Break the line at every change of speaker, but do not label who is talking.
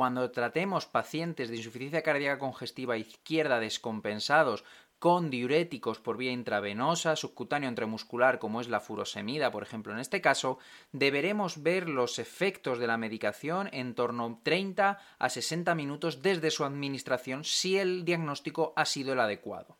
cuando tratemos pacientes de insuficiencia cardíaca congestiva izquierda descompensados con diuréticos por vía intravenosa, subcutáneo intramuscular, como es la furosemida, por ejemplo, en este caso, deberemos ver los efectos de la medicación en torno a 30 a 60 minutos desde su administración si el diagnóstico ha sido el adecuado.